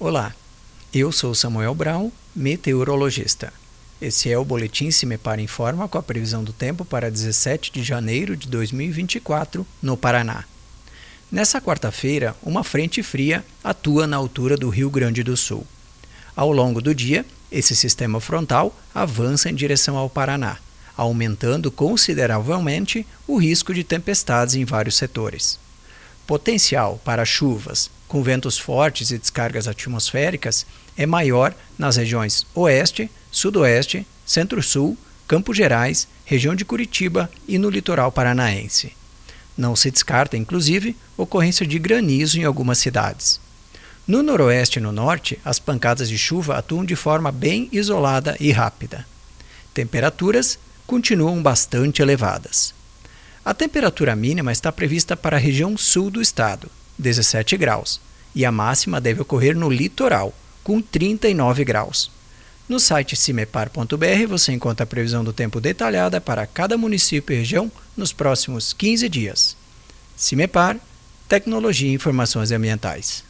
Olá, eu sou Samuel Brown, meteorologista. Esse é o Boletim Se Me Para Informa com a previsão do tempo para 17 de janeiro de 2024 no Paraná. Nessa quarta-feira, uma frente fria atua na altura do Rio Grande do Sul. Ao longo do dia, esse sistema frontal avança em direção ao Paraná, aumentando consideravelmente o risco de tempestades em vários setores. Potencial para chuvas com ventos fortes e descargas atmosféricas é maior nas regiões Oeste, Sudoeste, Centro-Sul, Campos Gerais, região de Curitiba e no litoral paranaense. Não se descarta, inclusive, ocorrência de granizo em algumas cidades. No noroeste e no norte, as pancadas de chuva atuam de forma bem isolada e rápida. Temperaturas continuam bastante elevadas. A temperatura mínima está prevista para a região sul do estado, 17 graus, e a máxima deve ocorrer no litoral, com 39 graus. No site cimepar.br você encontra a previsão do tempo detalhada para cada município e região nos próximos 15 dias. Cimepar, Tecnologia e Informações Ambientais.